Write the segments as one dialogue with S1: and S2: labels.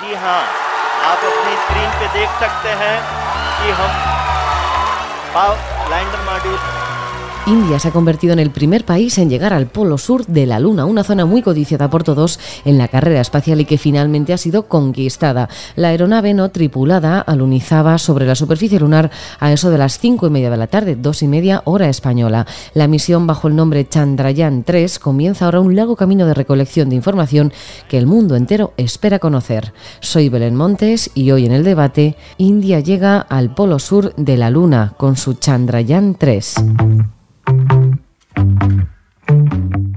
S1: जी हाँ आप अपनी स्क्रीन पे देख सकते हैं कि हम lander module
S2: India se ha convertido en el primer país en llegar al polo sur de la Luna, una zona muy codiciada por todos en la carrera espacial y que finalmente ha sido conquistada. La aeronave no tripulada alunizaba sobre la superficie lunar a eso de las cinco y media de la tarde, dos y media hora española. La misión bajo el nombre Chandrayaan 3 comienza ahora un largo camino de recolección de información que el mundo entero espera conocer. Soy Belén Montes y hoy en el debate, India llega al polo sur de la Luna con su Chandrayaan 3.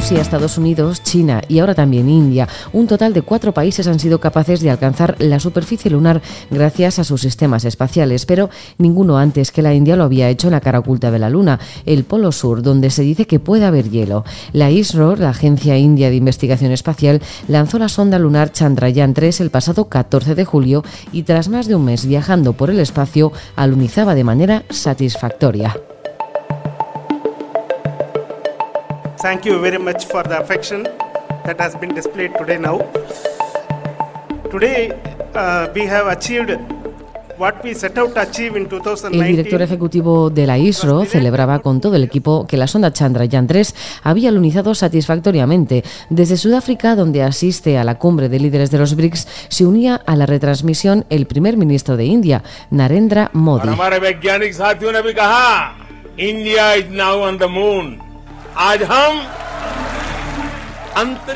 S2: Rusia, Estados Unidos, China y ahora también India. Un total de cuatro países han sido capaces de alcanzar la superficie lunar gracias a sus sistemas espaciales, pero ninguno antes que la India lo había hecho en la cara oculta de la Luna, el Polo Sur, donde se dice que puede haber hielo. La ISRO, la Agencia India de Investigación Espacial, lanzó la sonda lunar Chandrayaan 3 el pasado 14 de julio y tras más de un mes viajando por el espacio, alunizaba de manera satisfactoria.
S3: Thank you very much for the affection that has been displayed today now. Today uh, we have achieved
S2: El director ejecutivo de la ISRO celebraba con todo el equipo que la sonda Chandrayaan 3 había alunizado satisfactoriamente. Desde Sudáfrica, donde asiste a la cumbre de líderes de los BRICS, se unía a la retransmisión el primer ministro de India, Narendra Modi.
S4: India is now on the moon. आज हम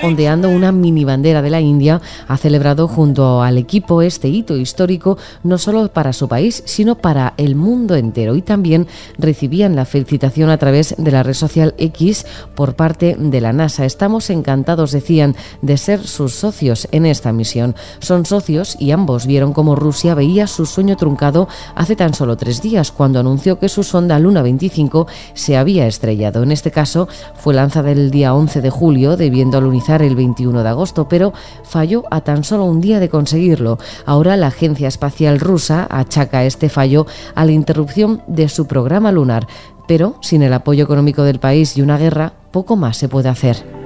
S2: ondeando una mini bandera de la India, ha celebrado junto al equipo este hito histórico no solo para su país, sino para el mundo entero. Y también recibían la felicitación a través de la red social X por parte de la NASA. Estamos encantados, decían, de ser sus socios en esta misión. Son socios y ambos vieron cómo Rusia veía su sueño truncado hace tan solo tres días, cuando anunció que su sonda Luna 25 se había estrellado. En este caso, fue lanzada el día 11 de julio, debiendo el 21 de agosto, pero falló a tan solo un día de conseguirlo. Ahora la Agencia Espacial Rusa achaca este fallo a la interrupción de su programa lunar, pero sin el apoyo económico del país y una guerra, poco más se puede hacer.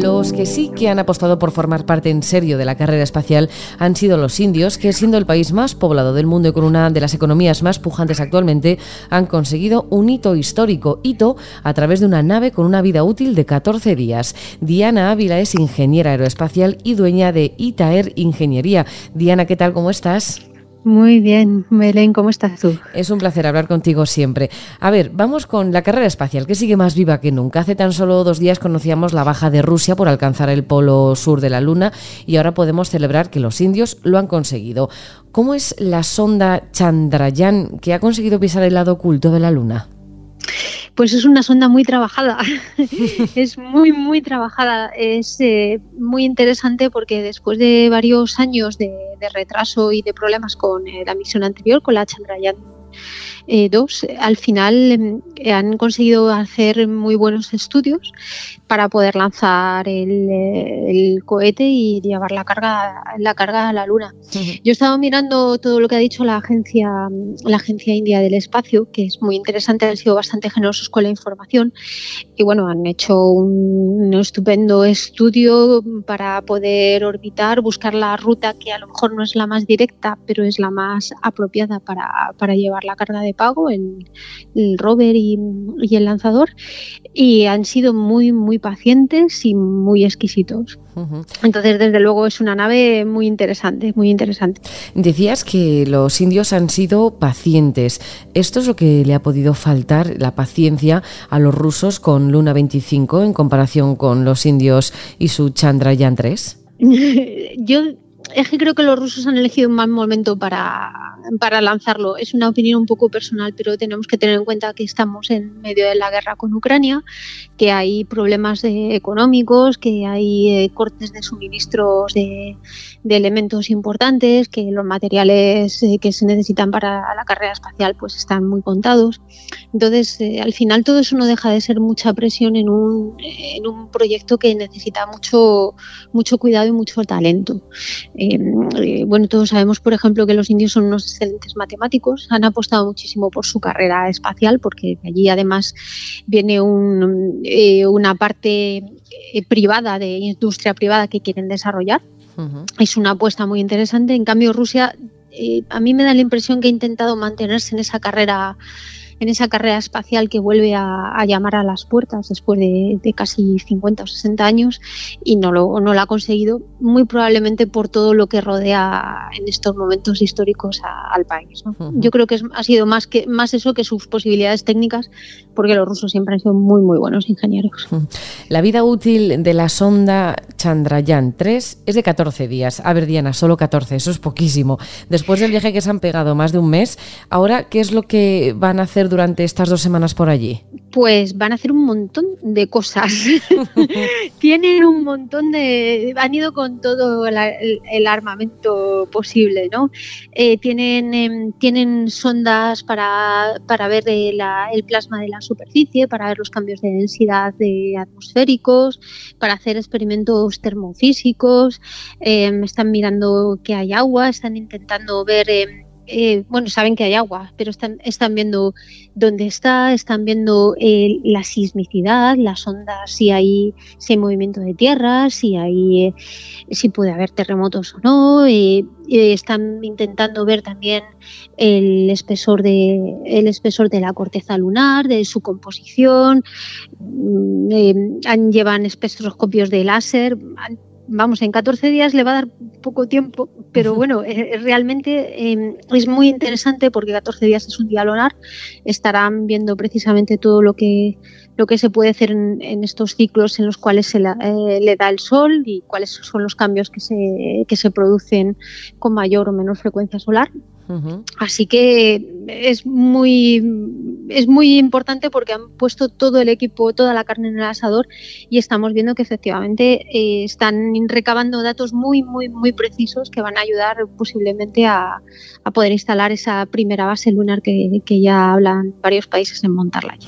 S2: Los que sí que han apostado por formar parte en serio de la carrera espacial han sido los indios, que siendo el país más poblado del mundo y con una de las economías más pujantes actualmente, han conseguido un hito histórico, hito a través de una nave con una vida útil de 14 días. Diana Ávila es ingeniera aeroespacial y dueña de Itaer Ingeniería. Diana, ¿qué tal? ¿Cómo estás?
S5: Muy bien, Belén, ¿cómo estás tú?
S2: Es un placer hablar contigo siempre. A ver, vamos con la carrera espacial, que sigue más viva que nunca. Hace tan solo dos días conocíamos la baja de Rusia por alcanzar el polo sur de la Luna y ahora podemos celebrar que los indios lo han conseguido. ¿Cómo es la sonda Chandrayaan que ha conseguido pisar el lado oculto de la Luna?
S5: Pues es una sonda muy trabajada, es muy, muy trabajada. Es eh, muy interesante porque después de varios años de, retraso y de problemas con eh, la misión anterior, con la Chandrayaan eh, dos, al final em, han conseguido hacer muy buenos estudios para poder lanzar el, cohete y llevar la carga, la carga a la Luna. Yo he estado mirando todo lo que ha dicho la agencia, la agencia india del espacio, que es muy interesante, han sido bastante generosos con la información y bueno, han hecho un, estupendo estudio para poder orbitar, buscar la ruta que a lo mejor no es la más directa, pero es la más apropiada para, para llevar la carga de pago, el, rover y, el lanzador, y han sido muy, muy pacientes y muy exquisitos. Entonces, desde luego, es una nave muy interesante, muy interesante.
S2: Decías que los indios han sido pacientes. ¿Esto es lo que le ha podido faltar, la paciencia, a los rusos con Luna 25 en comparación con los indios y su Chandrayaan 3?
S5: Yo es que creo que los rusos han elegido un mal momento para, para lanzarlo. Es una opinión un poco personal, pero tenemos que tener en cuenta que estamos en medio de la guerra con Ucrania, que hay problemas económicos, que hay eh, cortes de suministros de, elementos importantes, que los materiales eh, que se necesitan para la carrera espacial pues están muy contados. Entonces, eh, al final todo eso no deja de ser mucha presión en un, en un proyecto que necesita mucho, mucho cuidado y mucho talento. Bueno, todos sabemos, por ejemplo, que los indios son unos excelentes matemáticos, han apostado muchísimo por su carrera espacial, porque allí además viene eh, una parte eh, privada, de industria privada que quieren desarrollar. Es una apuesta muy interesante. En cambio, Rusia, eh, a mí me da la impresión que ha intentado mantenerse en esa carrera en esa carrera espacial que vuelve a, llamar a las puertas después de, casi 50 o 60 años y no lo, no lo ha conseguido, muy probablemente por todo lo que rodea en estos momentos históricos al país. Yo creo que ha sido más, que, más eso que sus posibilidades técnicas, porque los rusos siempre han sido muy, muy buenos ingenieros.
S2: La vida útil de la sonda Chandrayaan 3 es de 14 días. A ver, Diana, solo 14, eso es poquísimo. Después del viaje que se han pegado más de un mes, ahora, ¿qué es lo que van a hacer durante estas dos semanas por allí?
S5: Pues van a hacer un montón de cosas. Tienen un montón de... Han ido con todo el, armamento posible, ¿no? Eh, tienen, em, tienen sondas para, para ver el plasma de la superficie, para ver los cambios de densidad de atmosféricos, para hacer experimentos termofísicos. Em, están mirando que hay agua, están intentando ver em, eh, bueno, saben que hay agua, pero están, viendo dónde está, están viendo eh, la sismicidad, las ondas, si hay, si hay movimiento de tierra, si hay, eh, si puede haber terremotos o no. están intentando ver también el espesor de, el espesor de la corteza lunar, de su composición. Mm, llevan espectroscopios de láser vamos, en 14 días le va a dar poco tiempo, pero bueno, eh, realmente em, es muy interesante porque 14 días es un día lunar, estarán viendo precisamente todo lo que, lo que se puede hacer en, estos ciclos en los cuales se eh, le da el sol y cuáles son los cambios que se, que se producen con mayor o menor frecuencia solar. Así que es muy, es muy importante porque han puesto todo el equipo, toda la carne en el asador y estamos viendo que efectivamente eh, están recabando datos muy, muy, muy precisos que van a ayudar posiblemente a, poder instalar esa primera base lunar que, ya hablan varios países en montarla.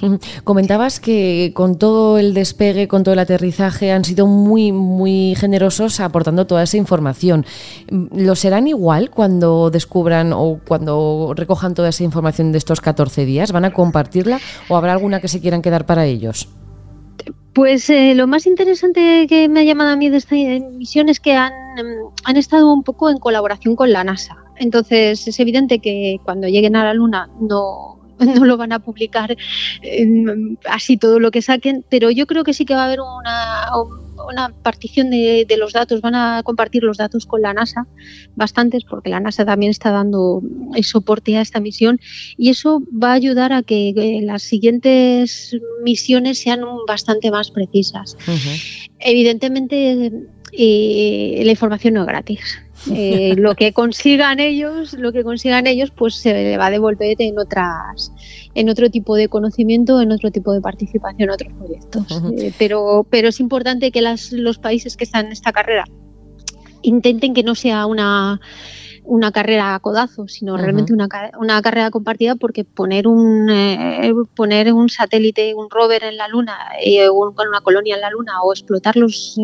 S2: Comentabas que con todo el despegue, con todo el aterrizaje, han sido muy, muy generosos aportando toda esa información. ¿Lo serán igual cuando descubran o cuando recojan toda esa información de estos 14 días? ¿Van a compartirla o habrá alguna que se quieran quedar para ellos?
S5: Pues eh, lo más interesante que me ha llamado a mí de esta misión es que han, mm, han estado un poco en colaboración con la NASA. Entonces es evidente que cuando lleguen a la Luna no, no lo van a publicar así todo lo que saquen, pero yo creo que sí que va a haber una, una partición de, los datos, van a compartir los datos con la NASA, bastantes, porque la NASA también está dando el soporte a esta misión y eso va a ayudar a que las siguientes misiones sean bastante más precisas. Evidentemente, eh, la información no es gratis. Eh, lo que consigan ellos, lo que consigan ellos, pues se va a devolver en otras, en otro tipo de conocimiento, en otro tipo de participación, en otros proyectos. Eh, pero, pero es importante que las, los países que están en esta carrera intenten que no sea una una carrera a codazo, sino realmente una, una, carrera compartida porque poner un, eh, poner un satélite, un rover en la Luna, eh, con una colonia en la Luna o explotar los,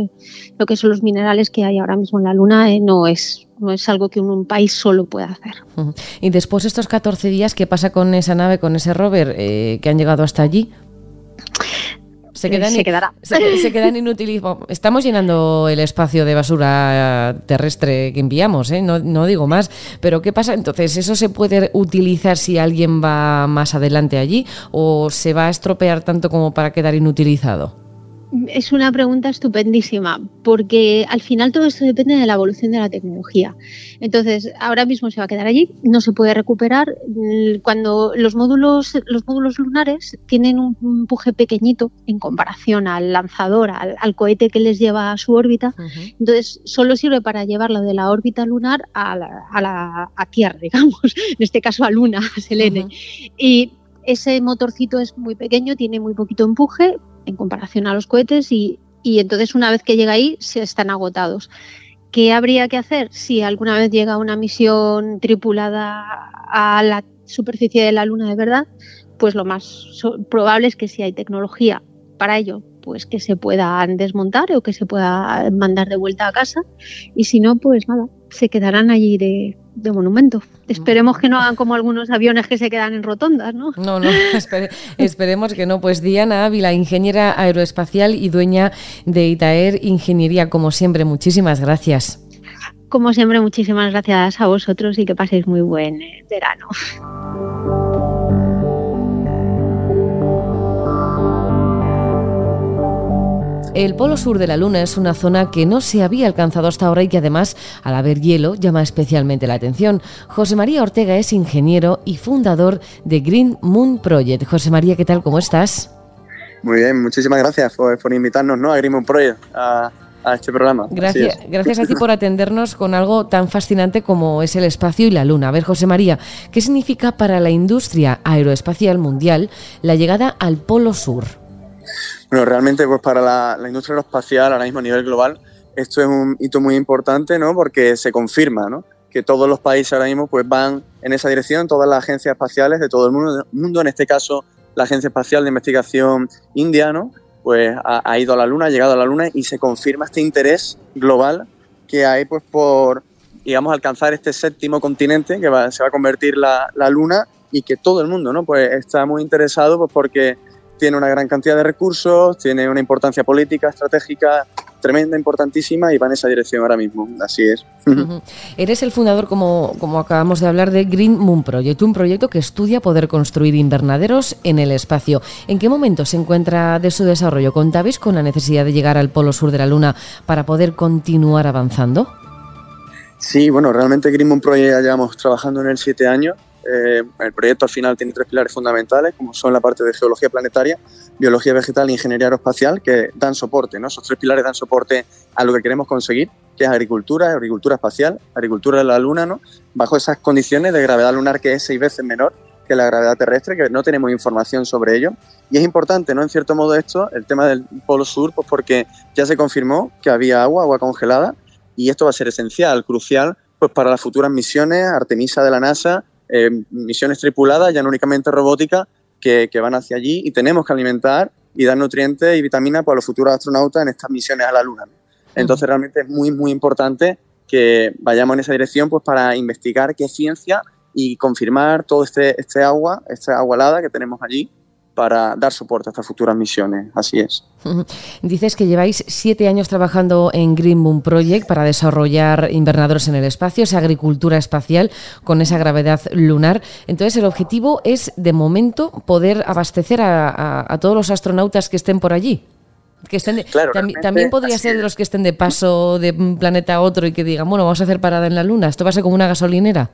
S5: lo que son los minerales que hay ahora mismo en la Luna eh, no es no es algo que un, país solo pueda hacer.
S2: Y después de estos 14 días, ¿qué pasa con esa nave, con ese rover que han llegado hasta allí?
S5: Se, quedan, se quedará.
S2: Se, quedan inútiles. Estamos llenando el espacio de basura terrestre que enviamos, ¿eh? no, no, digo más. Pero ¿qué pasa? Entonces, ¿eso se puede utilizar si alguien va más adelante allí o se va a estropear tanto como para quedar inutilizado?
S5: Es una pregunta estupendísima, porque al final todo esto depende de la evolución de la tecnología. Entonces, ahora mismo se va a quedar allí, no se puede recuperar. Cuando los módulos, los módulos lunares tienen un empuje pequeñito en comparación al lanzador, al, cohete que les lleva a su órbita, entonces solo sirve para llevarlo de la órbita lunar a, la, a, la, a Tierra, digamos, en este caso a Luna, a Selene. Y ese motorcito es muy pequeño, tiene muy poquito empuje, en comparación a los cohetes y, entonces una vez que llega ahí se están agotados. ¿Qué habría que hacer si alguna vez llega una misión tripulada a la superficie de la Luna de verdad? Pues lo más probable es que si hay tecnología para ello, pues que se puedan desmontar o que se pueda mandar de vuelta a casa y si no, pues nada, se quedarán allí de, monumento. Esperemos que no hagan como algunos aviones que se quedan en rotondas, ¿no?
S2: No, no, esperemos que no. Pues Diana Ávila, ingeniera aeroespacial y dueña de Itaer Ingeniería, como siempre, muchísimas gracias.
S5: Como siempre, muchísimas gracias a vosotros y que paséis muy buen eh, verano.
S2: El polo sur de la Luna es una zona que no se había alcanzado hasta ahora y que además, al haber hielo, llama especialmente la atención. José María Ortega es ingeniero y fundador de Green Moon Project. José María, ¿qué tal? ¿Cómo estás?
S6: Muy bien, muchísimas gracias por, invitarnos ¿no? a Green Moon Project. A, este programa.
S2: Gracias, gracias a ti por atendernos con algo tan fascinante como es el espacio y la luna. A ver, José María, ¿qué significa para la industria aeroespacial mundial la llegada al Polo Sur?
S6: Bueno, realmente pues para la, industria aeroespacial ahora mismo a nivel global esto es un hito muy importante, ¿no? Porque se confirma, ¿no? Que todos los países ahora mismo pues van en esa dirección, todas las agencias espaciales de todo el mundo, mundo en este caso la Agencia Espacial de Investigación India, ¿no? Pues ha, ido a la Luna, ha llegado a la Luna y se confirma este interés global que hay pues por, digamos, alcanzar este séptimo continente que se va a convertir la, la Luna y que todo el mundo, ¿no? Pues está muy interesado pues porque tiene una gran cantidad de recursos, tiene una importancia política, estratégica tremenda, importantísima y va en esa dirección ahora mismo. Así es.
S2: Eres el fundador, como, como acabamos de hablar, de Green Moon Project, un proyecto que estudia poder construir invernaderos en el espacio. ¿En qué momento se encuentra de su desarrollo? ¿Contabais con la necesidad de llegar al polo sur de la Luna para poder continuar avanzando?
S6: Sí, bueno, realmente Green Moon Project ya llevamos trabajando en él siete años eh, el proyecto al final tiene tres pilares fundamentales, como son la parte de geología planetaria, biología vegetal e ingeniería aeroespacial, que dan soporte. ¿no? Esos tres pilares dan soporte a lo que queremos conseguir, que es agricultura, agricultura espacial, agricultura de la Luna, ¿no? bajo esas condiciones de gravedad lunar que es seis veces menor que la gravedad terrestre, que no tenemos información sobre ello. Y es importante, ¿no? En cierto modo esto, el tema del Polo Sur, pues porque ya se confirmó que había agua, agua congelada, y esto va a ser esencial, crucial, pues para las futuras misiones Artemisa de la NASA eh, misiones tripuladas, ya no únicamente robótica, que, van hacia allí y tenemos que alimentar y dar nutrientes y vitaminas para los futuros astronautas en estas misiones a la Luna. Entonces realmente es muy, muy importante que vayamos en esa dirección pues, para investigar qué ciencia y confirmar todo este, este agua, esta agua helada que tenemos allí para dar soporte a estas futuras misiones. Así es.
S2: Dices que lleváis siete años trabajando en Green Moon Project para desarrollar invernadores en el espacio, esa agricultura espacial con esa gravedad lunar. Entonces, el objetivo es, de momento, poder abastecer a, todos los astronautas que estén por allí. Que estén también podría ser de los que estén de paso de un planeta a otro y que digan, bueno, vamos a hacer parada en la Luna. ¿Esto va a ser como una gasolinera?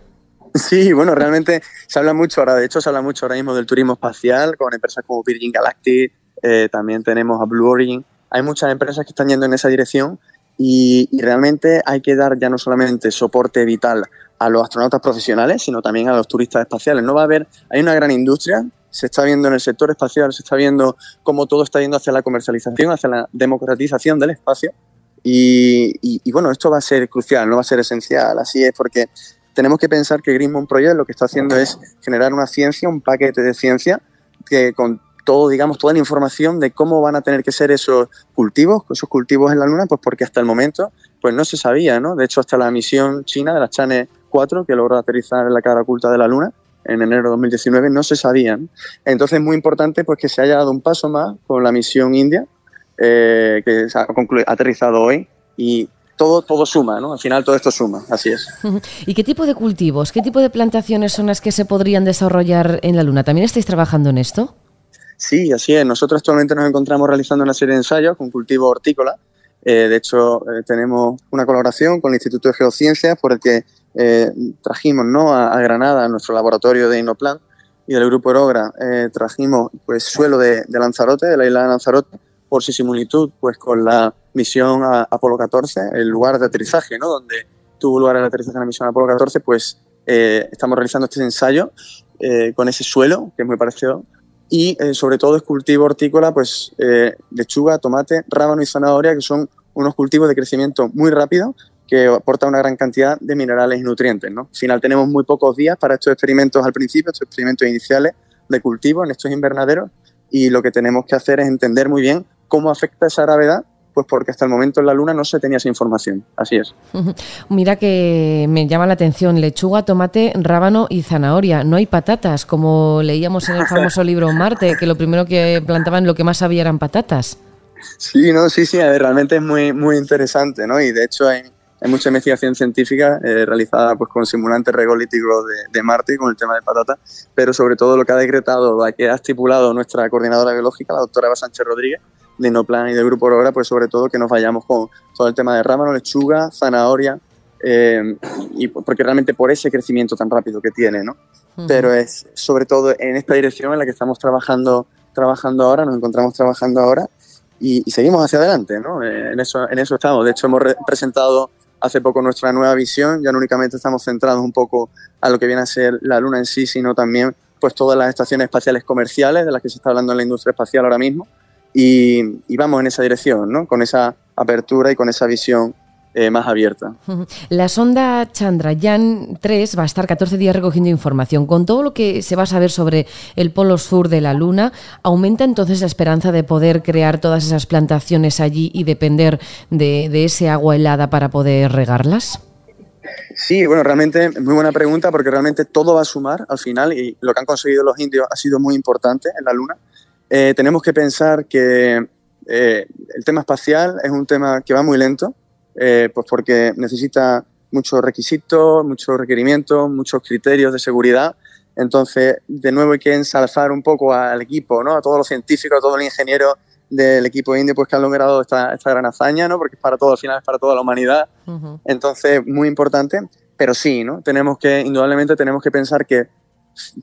S6: Sí, bueno, realmente se habla mucho ahora, de hecho se habla mucho ahora mismo del turismo espacial con empresas como Virgin Galactic, eh, también tenemos a Blue Origin, hay muchas empresas que están yendo en esa dirección y, realmente hay que dar ya no solamente soporte vital a los astronautas profesionales, sino también a los turistas espaciales. No va a haber, hay una gran industria, se está viendo en el sector espacial, se está viendo cómo todo está yendo hacia la comercialización, hacia la democratización del espacio. Y, y, bueno, esto va a ser crucial, no va a ser esencial. Así es, porque tenemos que pensar que Green Moon Project lo que está haciendo es generar una ciencia, un paquete de ciencia que con todo, digamos, toda la información de cómo van a tener que ser esos cultivos, esos cultivos en la Luna, pues porque hasta el momento pues no se sabía, ¿no? De hecho, hasta la misión china de la Chane 4, que logró aterrizar en la cara oculta de la Luna en enero de 2019, no se sabían. Entonces es muy importante pues que se haya dado un paso más con la misión india, eh, que ha, ha aterrizado hoy, y todo, todo suma, ¿no? Al final todo esto suma, así es.
S2: ¿Y qué tipo de cultivos, qué tipo de plantaciones son las que se podrían desarrollar en la Luna? ¿También estáis trabajando en esto?
S6: Sí, así es. Nosotros actualmente nos encontramos realizando una serie de ensayos con cultivo hortícola. Eh, de hecho, eh, tenemos una colaboración con el Instituto de Geociencias por el que eh, trajimos ¿no? a, Granada, a nuestro laboratorio de Inoplan y del Grupo Erogra, trajimos pues, suelo de, Lanzarote, de la isla de Lanzarote, por similitud pues, con la misión Apolo 14, el lugar de aterrizaje, ¿no? donde tuvo lugar el aterrizaje en la misión Apolo 14, pues estamos realizando este ensayo con ese suelo, que es muy parecido y eh, sobre todo es cultivo hortícola, pues eh, lechuga, tomate, rábano y zanahoria, que son unos cultivos de crecimiento muy rápido que aportan una gran cantidad de minerales y nutrientes. ¿no? Al final tenemos muy pocos días para estos experimentos al principio, estos experimentos iniciales de cultivo en estos invernaderos y lo que tenemos que hacer es entender muy bien cómo afecta esa gravedad pues porque hasta el momento en la Luna no se tenía esa información. Así es.
S2: Mira que me llama la atención lechuga, tomate, rábano y zanahoria. No hay patatas, como leíamos en el famoso libro Marte, que lo primero que plantaban, lo que más había eran patatas.
S6: Sí, no, sí, sí, realmente es muy, muy interesante, ¿no? Y de hecho hay, mucha investigación científica eh, realizada pues, con simulantes regolíticos de, de, Marte con el tema de patatas, pero sobre todo lo que ha decretado, lo que ha estipulado nuestra coordinadora biológica, la doctora Eva Sánchez Rodríguez, de Inoplan y de Grupo Aurora, pues sobre todo que nos vayamos con todo el tema de rábano, lechuga, zanahoria, eh, y porque realmente por ese crecimiento tan rápido que tiene, ¿no? Pero es sobre todo en esta dirección en la que estamos trabajando, trabajando ahora, nos encontramos trabajando ahora y, seguimos hacia adelante, ¿no? Eh, en, eso, en eso estamos. De hecho, hemos presentado hace poco nuestra nueva visión, ya no únicamente estamos centrados un poco a lo que viene a ser la Luna en sí, sino también pues todas las estaciones espaciales comerciales de las que se está hablando en la industria espacial ahora mismo, y, vamos en esa dirección, ¿no? con esa apertura y con esa visión eh, más abierta.
S2: La sonda Chandrayaan 3 va a estar 14 días recogiendo información. Con todo lo que se va a saber sobre el polo sur de la Luna, ¿aumenta entonces la esperanza de poder crear todas esas plantaciones allí y depender de, de ese agua helada para poder regarlas?
S6: Sí, bueno, realmente muy buena pregunta porque realmente todo va a sumar al final y lo que han conseguido los indios ha sido muy importante en la Luna. Eh, tenemos que pensar que eh, el tema espacial es un tema que va muy lento, eh, pues porque necesita muchos requisitos, muchos requerimientos, muchos criterios de seguridad. Entonces, de nuevo hay que ensalzar un poco al equipo, ¿no? a todos los científicos, a todos los ingenieros del equipo indio pues, que han logrado esta, esta gran hazaña, ¿no? porque es para todo, al final es para toda la humanidad. Entonces, muy importante, pero sí, ¿no? tenemos que, indudablemente, tenemos que pensar que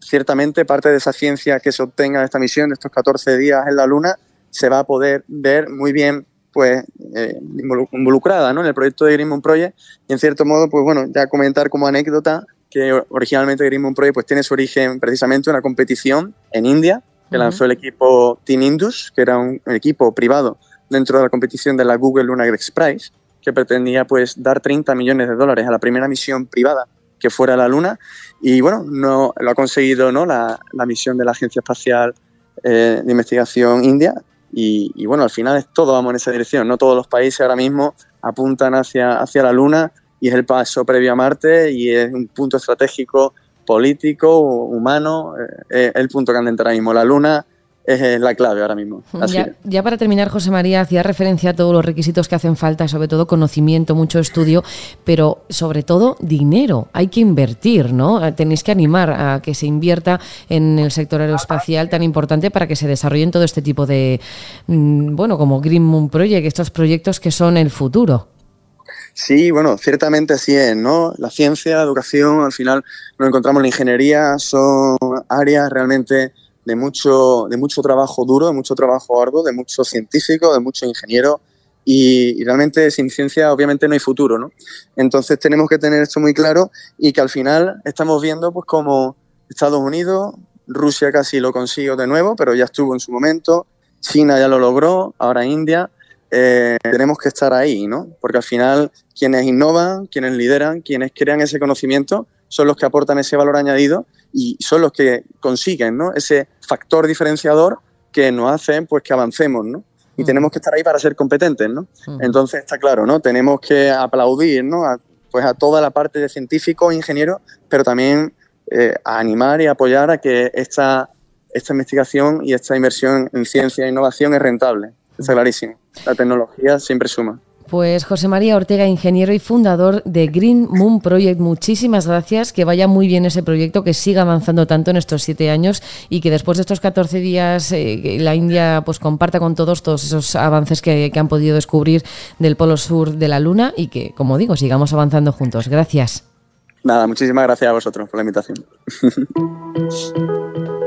S6: ciertamente parte de esa ciencia que se obtenga de esta misión, de estos 14 días en la Luna, se va a poder ver muy bien pues eh, involucrada en el proyecto de Green Moon Project. Y en cierto modo pues bueno ya comentar como anécdota que originalmente Green Moon Project pues tiene su origen precisamente en una competición en India que lanzó el equipo Team Indus que era un, equipo privado dentro de la competición de la Google Lunar X Prize que pretendía pues dar 30 millones de dólares a la primera misión privada que fuera la Luna. Y bueno, no, lo ha conseguido ¿no? la, misión de la Agencia Espacial eh, de Investigación India. Y, bueno, al final es todo vamos en esa dirección. No todos los países ahora mismo apuntan hacia, hacia la Luna y es el paso previo a Marte y es un punto estratégico político, humano, eh, el punto entrar ahora mismo. La Luna es la clave ahora mismo.
S2: Ya, para terminar, José María, hacía referencia a todos los requisitos que hacen falta, sobre todo conocimiento, mucho estudio, pero sobre todo dinero. Hay que invertir, ¿no? Eh, tenéis que animar a que se invierta en el sector aeroespacial tan importante para que se desarrollen todo este tipo de, mm, bueno, como Green Moon Project, estos proyectos que son el futuro.
S6: Sí, bueno, ciertamente así es, ¿no? La ciencia, la educación, al final nos encontramos en la ingeniería, son áreas realmente de mucho, de mucho trabajo duro, de mucho trabajo arduo, de muchos científicos, de muchos ingenieros y, realmente sin ciencia obviamente no hay futuro, ¿no? Entonces tenemos que tener esto muy claro y que al final estamos viendo pues como Estados Unidos, Rusia casi lo consiguió de nuevo, pero ya estuvo en su momento, China ya lo logró, ahora India, eh, tenemos que estar ahí, ¿no? Porque al final quienes innovan, quienes lideran, quienes crean ese conocimiento son los que aportan ese valor añadido y son los que consiguen ¿no? ese factor diferenciador que nos hace pues, que avancemos, ¿no? Y mm. tenemos que estar ahí para ser competentes, ¿no? Mm. Entonces está claro, ¿no? Tenemos que aplaudir, ¿no? A, pues a toda la parte de científicos, ingenieros, pero también eh, a animar y apoyar a que esta, esta investigación y esta inversión en ciencia e innovación es rentable. Está mm. clarísimo. La tecnología siempre suma.
S2: Pues José María Ortega, ingeniero y fundador de Green Moon Project, muchísimas gracias, que vaya muy bien ese proyecto, que siga avanzando tanto en estos siete años y que después de estos 14 días eh, la India pues comparta con todos todos esos avances que, que han podido descubrir del polo sur de la Luna y que, como digo, sigamos avanzando juntos. Gracias.
S6: Nada, muchísimas gracias a vosotros por la invitación.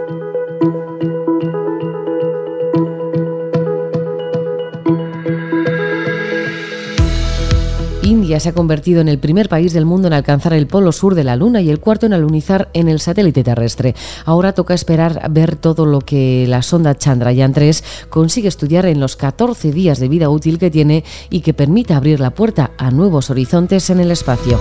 S2: Se ha convertido en el primer país del mundo en alcanzar el polo sur de la Luna y el cuarto en alunizar en el satélite terrestre. Ahora toca esperar ver todo lo que la sonda Chandrayaan 3 consigue estudiar en los 14 días de vida útil que tiene y que permita abrir la puerta a nuevos horizontes en el espacio.